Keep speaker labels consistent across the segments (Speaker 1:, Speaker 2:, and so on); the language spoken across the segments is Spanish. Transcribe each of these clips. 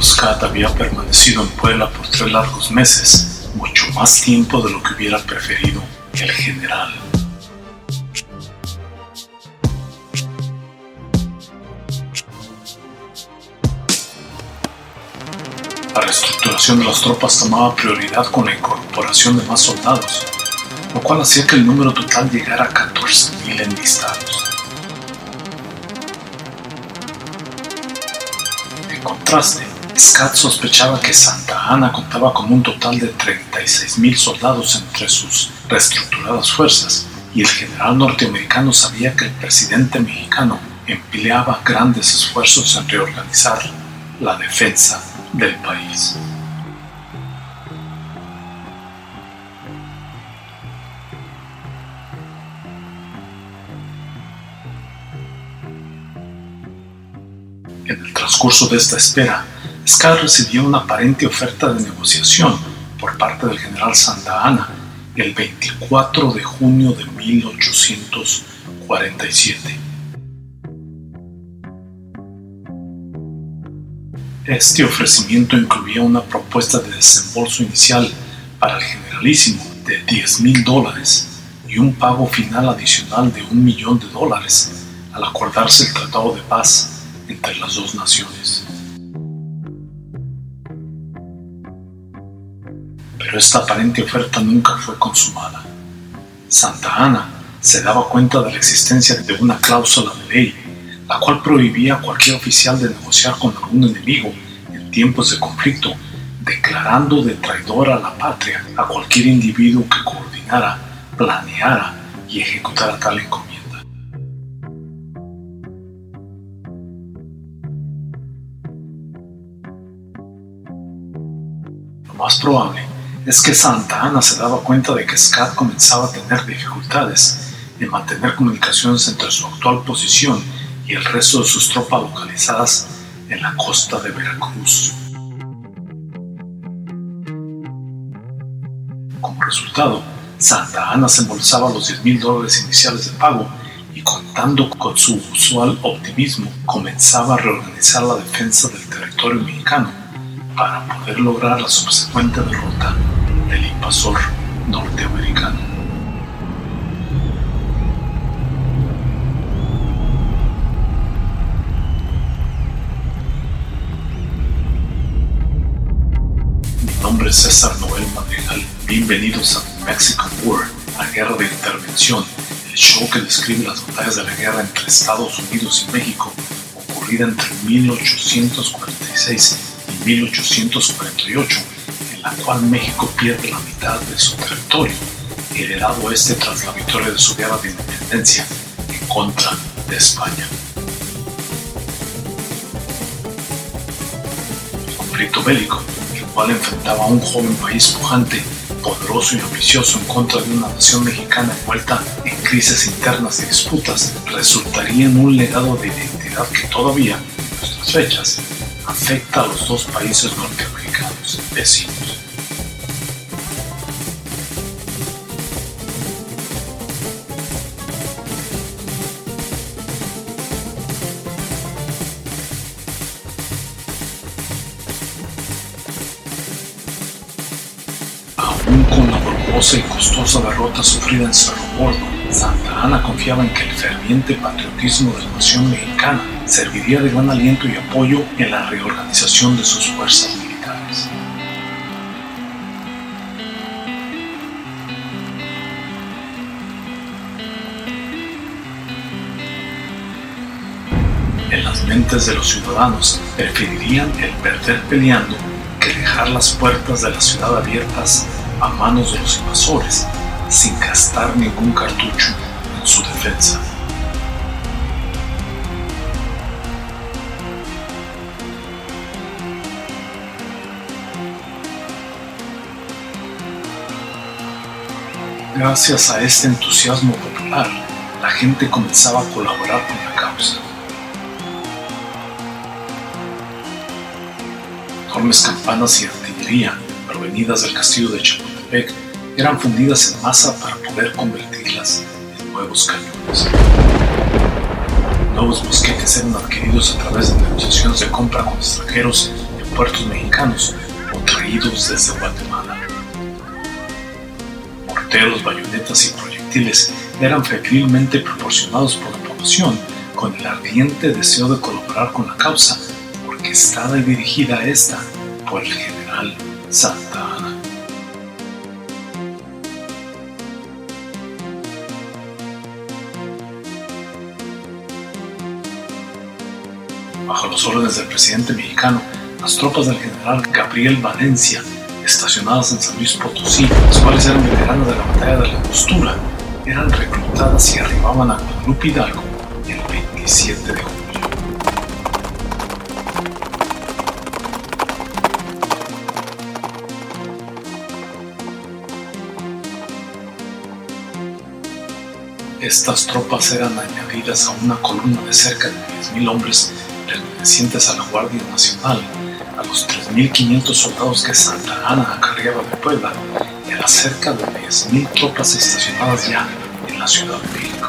Speaker 1: Scott había permanecido en Puebla por tres largos meses, mucho más tiempo de lo que hubiera preferido el general. La reestructuración de las tropas tomaba prioridad con la incorporación de más soldados, lo cual hacía que el número total llegara a 14.000 enlistados. En contraste, Scott sospechaba que Santa Ana contaba con un total de 36.000 soldados entre sus reestructuradas fuerzas, y el general norteamericano sabía que el presidente mexicano empleaba grandes esfuerzos en reorganizar la defensa del país. En el transcurso de esta espera, Scott recibió una aparente oferta de negociación por parte del general Santa Ana el 24 de junio de 1847. Este ofrecimiento incluía una propuesta de desembolso inicial para el generalísimo de 10 mil dólares y un pago final adicional de un millón de dólares al acordarse el tratado de paz entre las dos naciones. Pero esta aparente oferta nunca fue consumada. Santa Ana se daba cuenta de la existencia de una cláusula de ley la cual prohibía a cualquier oficial de negociar con algún enemigo en tiempos de conflicto, declarando de traidor a la patria a cualquier individuo que coordinara, planeara y ejecutara tal encomienda. Lo más probable es que Santa Ana se daba cuenta de que Scott comenzaba a tener dificultades en mantener comunicaciones entre su actual posición y el resto de sus tropas localizadas en la costa de Veracruz. Como resultado, Santa Ana se embolsaba los 10 mil dólares iniciales de pago y contando con su usual optimismo, comenzaba a reorganizar la defensa del territorio mexicano para poder lograr la subsecuente derrota del invasor norteamericano. Mi nombre es César Noel Madrigal. Bienvenidos a Mexican War, la guerra de intervención, el show que describe las batallas de la guerra entre Estados Unidos y México, ocurrida entre 1846 y 1848, cual México pierde la mitad de su territorio, heredado este tras la victoria de su guerra de independencia en contra de España. El conflicto bélico el cual enfrentaba a un joven país pujante, poderoso y ambicioso en contra de una nación mexicana envuelta en crisis internas y disputas, resultaría en un legado de identidad que todavía, en nuestras fechas, afecta a los dos países norteamericanos vecinos. Costosa derrota sufrida en Cerro Gordo, Santa Ana confiaba en que el ferviente patriotismo de la nación mexicana serviría de gran aliento y apoyo en la reorganización de sus fuerzas militares. En las mentes de los ciudadanos preferirían el perder peleando que dejar las puertas de la ciudad abiertas a manos de los invasores sin gastar ningún cartucho en su defensa. Gracias a este entusiasmo popular, la gente comenzaba a colaborar con la causa. Enormes campanas y artillería provenidas del castillo de Chapultepec eran fundidas en masa para poder convertirlas en nuevos cañones. Nuevos mosquetes eran adquiridos a través de negociaciones de compra con extranjeros en puertos mexicanos o traídos desde Guatemala. Morteros, bayonetas y proyectiles eran febrilmente proporcionados por la población con el ardiente deseo de colaborar con la causa, orquestada y dirigida a esta por el general Santa Ana. Bajo los órdenes del presidente mexicano, las tropas del general Gabriel Valencia, estacionadas en San Luis Potosí, las cuales eran veteranos de la batalla de la Costura, eran reclutadas y arribaban a Guadalupe Hidalgo el 27 de julio. Estas tropas eran añadidas a una columna de cerca de 10.000 hombres pertenecientes a la Guardia Nacional, a los 3.500 soldados que Santa Ana acarreaba de Puebla y a las cerca de 10.000 tropas estacionadas ya en la Ciudad de México.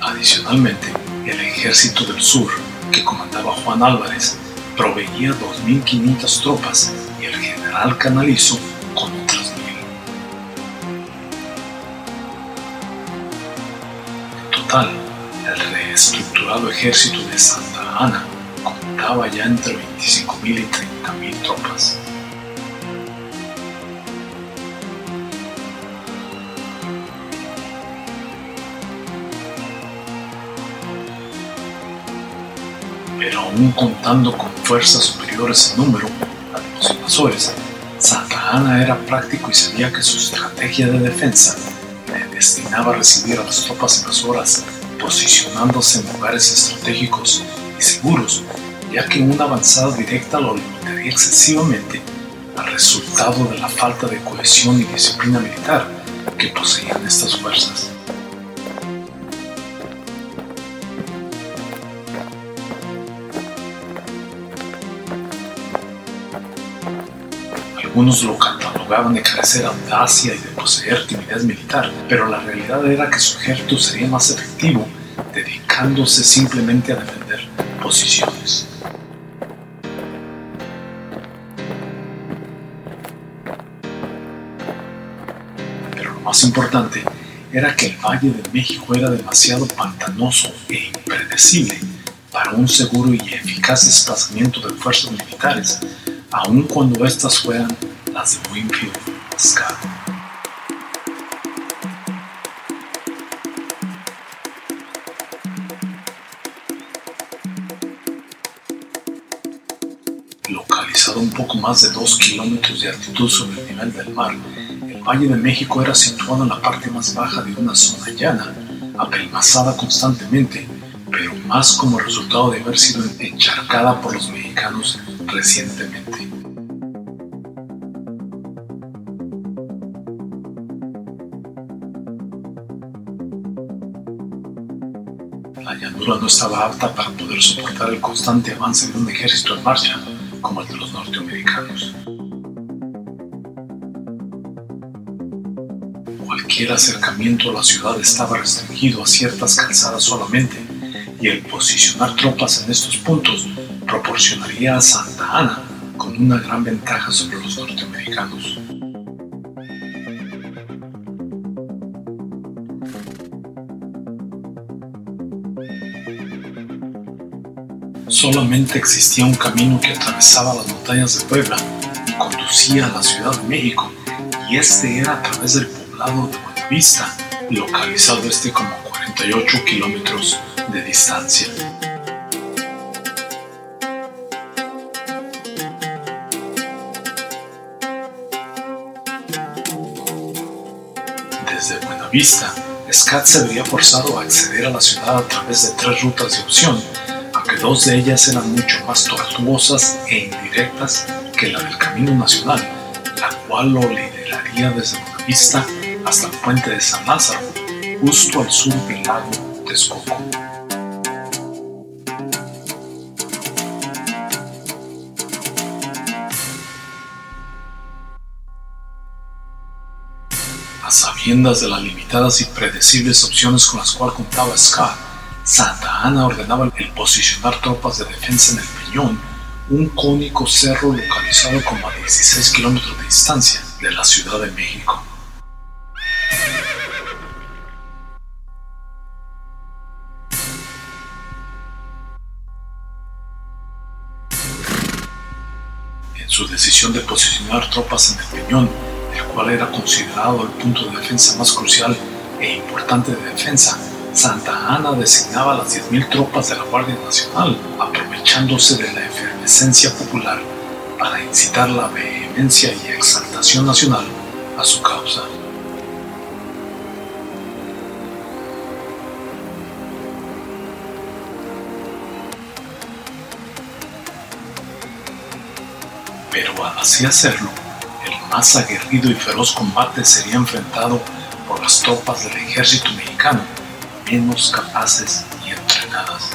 Speaker 1: Adicionalmente, el Ejército del Sur, que comandaba Juan Álvarez, proveía 2.500 tropas y el general Canalizo el reestructurado ejército de Santa Ana contaba ya entre 25.000 y 30.000 tropas. Pero aún contando con fuerzas superiores en número a los invasores, Santa Ana era práctico y sabía que su estrategia de defensa destinaba a recibir a las tropas invasoras posicionándose en lugares estratégicos y seguros, ya que una avanzada directa lo limitaría excesivamente al resultado de la falta de cohesión y disciplina militar que poseían estas fuerzas. Algunos lo catalogaban de carecer audacia y de poseer timidez militar, pero la realidad era que su ejército sería más efectivo dedicándose simplemente a defender posiciones. Pero lo más importante era que el Valle de México era demasiado pantanoso e impredecible para un seguro y eficaz desplazamiento de fuerzas militares aun cuando estas fueran de Winfield Scott. Localizado un poco más de 2 kilómetros de altitud sobre el nivel del mar, el Valle de México era situado en la parte más baja de una zona llana, apelmazada constantemente, pero más como resultado de haber sido encharcada por los mexicanos recientemente. No estaba apta para poder soportar el constante avance de un ejército en marcha como el de los norteamericanos. Cualquier acercamiento a la ciudad estaba restringido a ciertas calzadas solamente y el posicionar tropas en estos puntos proporcionaría a Santa Ana con una gran ventaja sobre los norteamericanos. Solamente existía un camino que atravesaba las montañas de Puebla y conducía a la Ciudad de México, y este era a través del poblado de Buenavista, localizado este como 48 kilómetros de distancia. Desde Buenavista, Scott se veía forzado a acceder a la ciudad a través de tres rutas de opción, dos de ellas eran mucho más tortuosas e indirectas que la del Camino Nacional, la cual lo lideraría desde Buenavista hasta el puente de San Lázaro, justo al sur del lago Texcoco. A sabiendas de las limitadas y predecibles opciones con las cuales contaba Scott, Santa Ana ordenaba el posicionar tropas de defensa en el Peñón, un cónico cerro localizado como a 16 kilómetros de distancia de la Ciudad de México. En su decisión de posicionar tropas en el Peñón, el cual era considerado el punto de defensa más crucial e importante de defensa, Santa Ana designaba las 10.000 tropas de la Guardia Nacional, aprovechándose de la efervescencia popular para incitar la vehemencia y exaltación nacional a su causa. Pero al así hacerlo, el más aguerrido y feroz combate sería enfrentado por las tropas del ejército mexicano, menos capaces y entrenadas.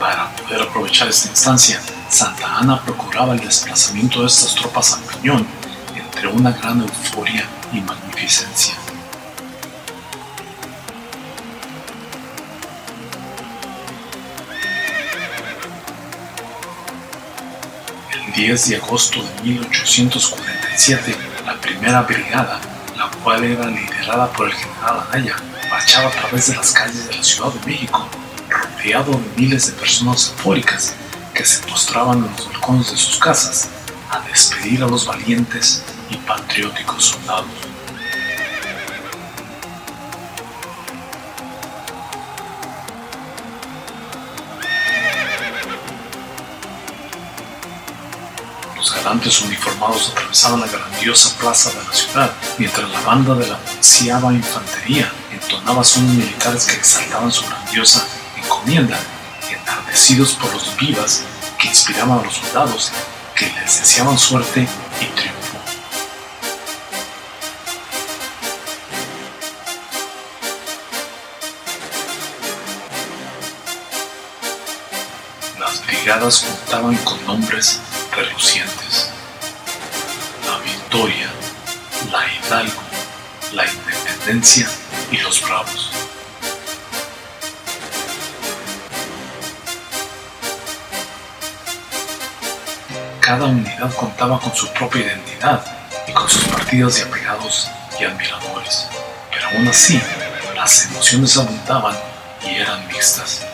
Speaker 1: Para poder aprovechar esta instancia, Santa Ana procuraba el desplazamiento de estas tropas al Peñón entre una gran euforia y magnificencia. 10 de agosto de 1847, la primera brigada, la cual era liderada por el general Anaya, marchaba a través de las calles de la Ciudad de México, rodeado de miles de personas eufóricas que se postraban en los balcones de sus casas a despedir a los valientes y patrióticos soldados. Los galantes uniformados atravesaban la grandiosa plaza de la ciudad, mientras la banda de la onceava infantería entonaba sones militares que exaltaban su grandiosa encomienda, entardecidos por los vivas que inspiraban a los soldados, que les deseaban suerte y triunfo. Las brigadas contaban con nombres relucientes. La Victoria, la Hidalgo, la Independencia y los Bravos. Cada unidad contaba con su propia identidad y con sus partidas de apegados y admiradores, pero aún así las emociones abundaban y eran mixtas.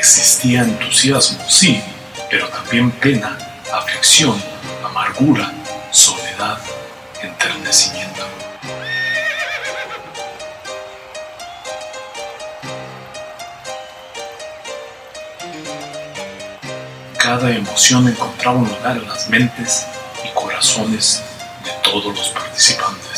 Speaker 1: Existía entusiasmo, sí, pero también pena, aflicción, amargura, soledad, enternecimiento. Cada emoción encontraba un lugar en las mentes y corazones de todos los participantes.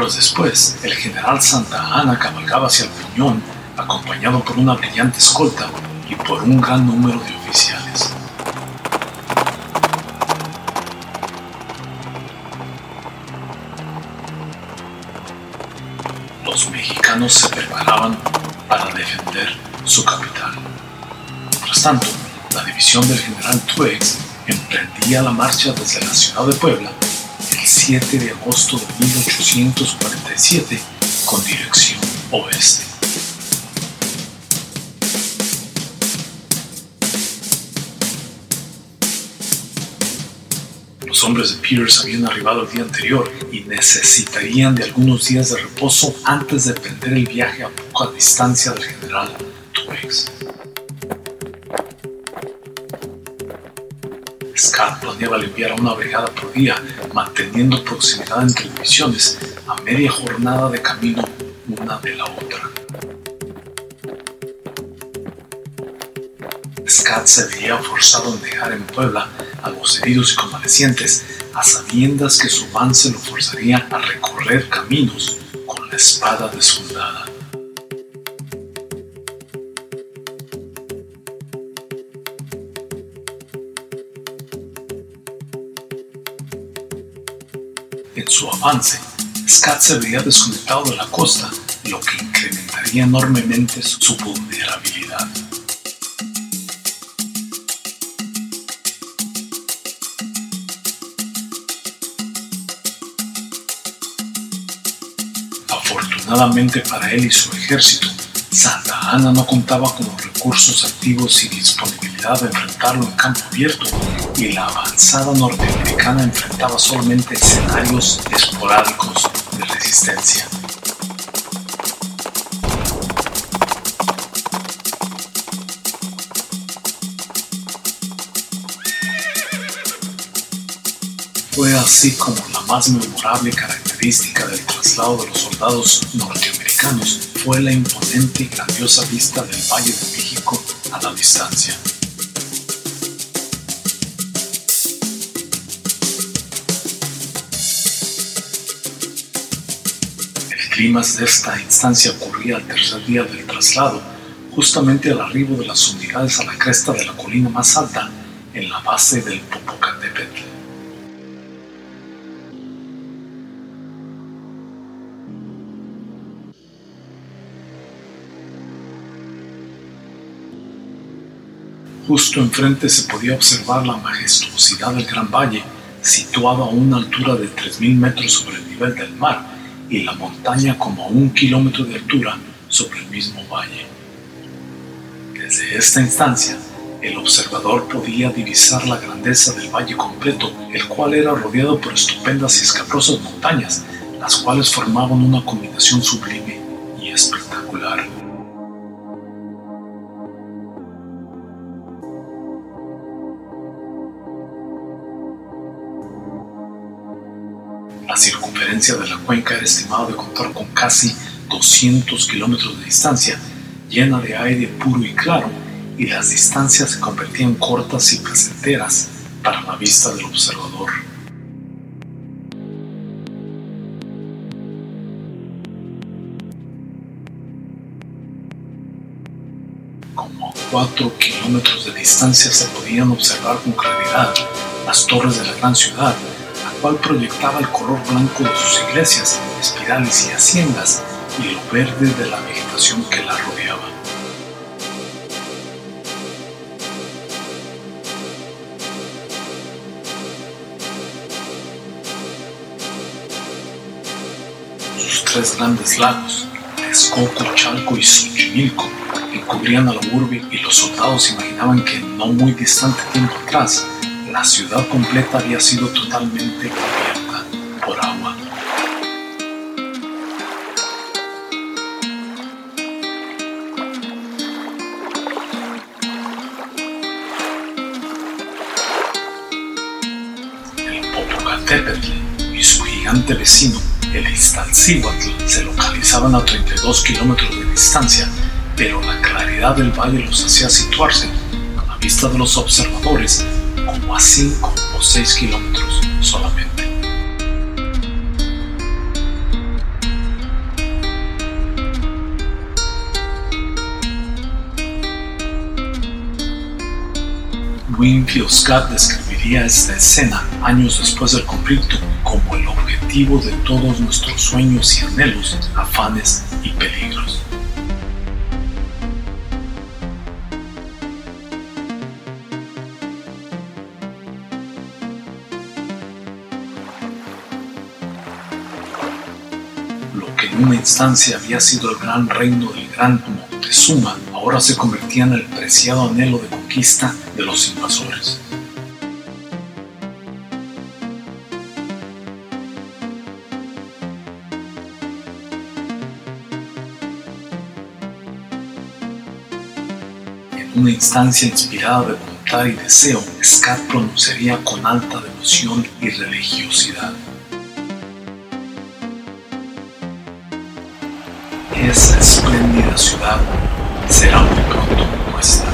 Speaker 1: horas después, el general Santa Ana cabalgaba hacia el Peñón, acompañado por una brillante escolta y por un gran número de oficiales. Los mexicanos se preparaban para defender su capital. Mientras tanto, la división del general Truex emprendía la marcha desde la ciudad de Puebla 7 de agosto de 1847 con dirección oeste. Los hombres de Peters habían arribado el día anterior y necesitarían de algunos días de reposo antes de emprender el viaje a poca distancia del general Twiggs. Planeaba limpiar una brigada por día, manteniendo proximidad entre divisiones a media jornada de camino una de la otra. Scott se veía forzado en dejar en Puebla a los heridos y convalecientes, a sabiendas que su avance lo forzaría a recorrer caminos con la espada de su avance, Scott se veía desconectado de la costa, lo que incrementaría enormemente su vulnerabilidad. Afortunadamente para él y su ejército, Santa Ana no contaba con los recursos activos y disponibilidad de enfrentarlo en campo abierto y la avanzada norteamericana enfrentaba solamente escenarios esporádicos de resistencia. Fue así como la más memorable característica del traslado de los soldados norteamericanos fue la imponente y grandiosa vista del Valle de México a la distancia. De esta instancia ocurría al tercer día del traslado, justamente al arribo de las unidades a la cresta de la colina más alta, en la base del Popocatépetl. Justo enfrente se podía observar la majestuosidad del Gran Valle, situado a una altura de 3.000 metros sobre el nivel del mar, y la montaña como un kilómetro de altura sobre el mismo valle. Desde esta instancia, el observador podía divisar la grandeza del valle completo, el cual era rodeado por estupendas y escabrosas montañas, las cuales formaban una combinación sublime y espectacular. Circunferencia de la cuenca era estimada de contar con casi 200 kilómetros de distancia, llena de aire puro y claro, y las distancias se convertían cortas y placenteras para la vista del observador. Como a 4 kilómetros de distancia se podían observar con claridad las torres de la gran ciudad, cual proyectaba el color blanco de sus iglesias, espirales y haciendas, y lo verde de la vegetación que la rodeaba. Sus tres grandes lagos, Texcoco, Chalco y Xochimilco, encubrían a la urbe y los soldados imaginaban que no muy distante tiempo atrás, la ciudad completa había sido totalmente cubierta por agua. El Popocatépetl y su gigante vecino, el Iztaccíhuatl, se localizaban a 32 kilómetros de distancia, pero la claridad del valle los hacía situarse, a la vista de los observadores, como a 5 o 6 kilómetros solamente. Winfield describiría esta escena años después del conflicto como el objetivo de todos nuestros sueños y anhelos, afanes y peligros. Lo que en una instancia había sido el gran reino del gran Moctezuma, ahora se convertía en el preciado anhelo de conquista de los invasores. En una instancia inspirada de voluntad y deseo, Scott pronunciaría con alta devoción y religiosidad. Esa espléndida ciudad será muy pronto nuestra.